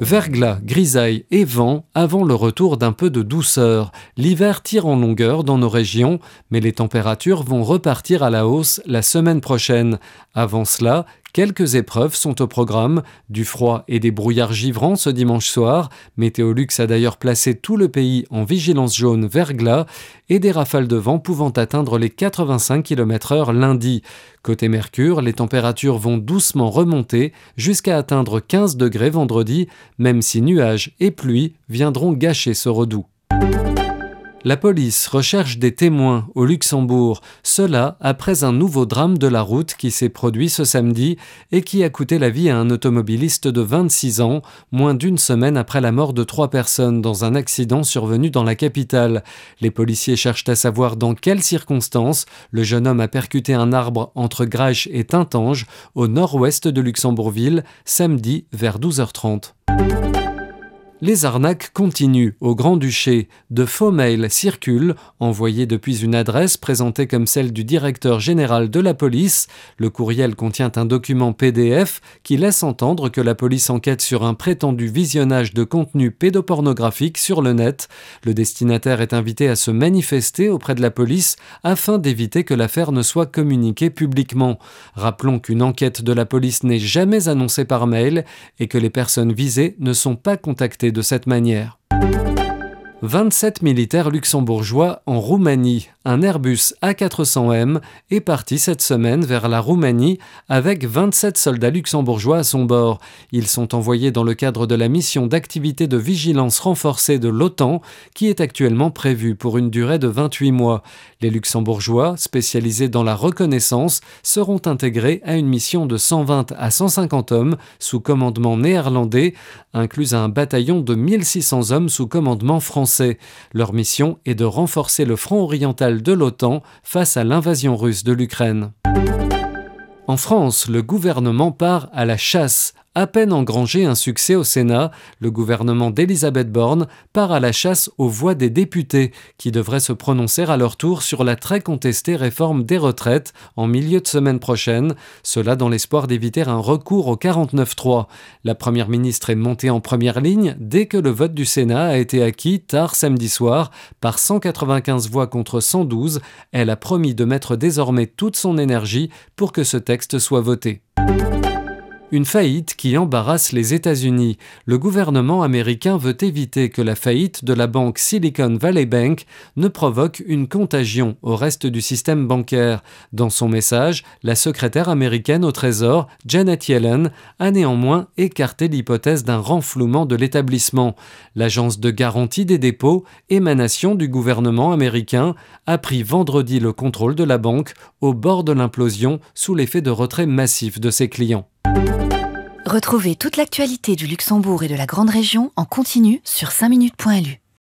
Verglas, grisaille et vent avant le retour d'un peu de douceur. L'hiver tire en longueur dans nos régions, mais les températures vont repartir à la hausse la semaine prochaine. Avant cela, Quelques épreuves sont au programme, du froid et des brouillards givrants ce dimanche soir. Météolux a d'ailleurs placé tout le pays en vigilance jaune verglas et des rafales de vent pouvant atteindre les 85 km/h lundi. Côté Mercure, les températures vont doucement remonter jusqu'à atteindre 15 degrés vendredi, même si nuages et pluie viendront gâcher ce redout. La police recherche des témoins au Luxembourg, cela après un nouveau drame de la route qui s'est produit ce samedi et qui a coûté la vie à un automobiliste de 26 ans, moins d'une semaine après la mort de trois personnes dans un accident survenu dans la capitale. Les policiers cherchent à savoir dans quelles circonstances le jeune homme a percuté un arbre entre Grache et Tintange, au nord-ouest de Luxembourgville, samedi vers 12h30. Les arnaques continuent au Grand-Duché. De faux mails circulent, envoyés depuis une adresse présentée comme celle du directeur général de la police. Le courriel contient un document PDF qui laisse entendre que la police enquête sur un prétendu visionnage de contenu pédopornographique sur le net. Le destinataire est invité à se manifester auprès de la police afin d'éviter que l'affaire ne soit communiquée publiquement. Rappelons qu'une enquête de la police n'est jamais annoncée par mail et que les personnes visées ne sont pas contactées de cette manière. 27 militaires luxembourgeois en Roumanie. Un Airbus A400M est parti cette semaine vers la Roumanie avec 27 soldats luxembourgeois à son bord. Ils sont envoyés dans le cadre de la mission d'activité de vigilance renforcée de l'OTAN qui est actuellement prévue pour une durée de 28 mois. Les luxembourgeois, spécialisés dans la reconnaissance, seront intégrés à une mission de 120 à 150 hommes sous commandement néerlandais, inclus un bataillon de 1600 hommes sous commandement français. Leur mission est de renforcer le front oriental de l'OTAN face à l'invasion russe de l'Ukraine. En France, le gouvernement part à la chasse à peine engrangé un succès au Sénat, le gouvernement d'Elisabeth Borne part à la chasse aux voix des députés, qui devraient se prononcer à leur tour sur la très contestée réforme des retraites en milieu de semaine prochaine, cela dans l'espoir d'éviter un recours au 49-3. La Première ministre est montée en première ligne dès que le vote du Sénat a été acquis tard samedi soir par 195 voix contre 112. Elle a promis de mettre désormais toute son énergie pour que ce texte soit voté. Une faillite qui embarrasse les États-Unis. Le gouvernement américain veut éviter que la faillite de la banque Silicon Valley Bank ne provoque une contagion au reste du système bancaire. Dans son message, la secrétaire américaine au Trésor, Janet Yellen, a néanmoins écarté l'hypothèse d'un renflouement de l'établissement. L'agence de garantie des dépôts, émanation du gouvernement américain, a pris vendredi le contrôle de la banque au bord de l'implosion sous l'effet de retrait massif de ses clients. Retrouvez toute l'actualité du Luxembourg et de la Grande Région en continu sur 5minutes.lu.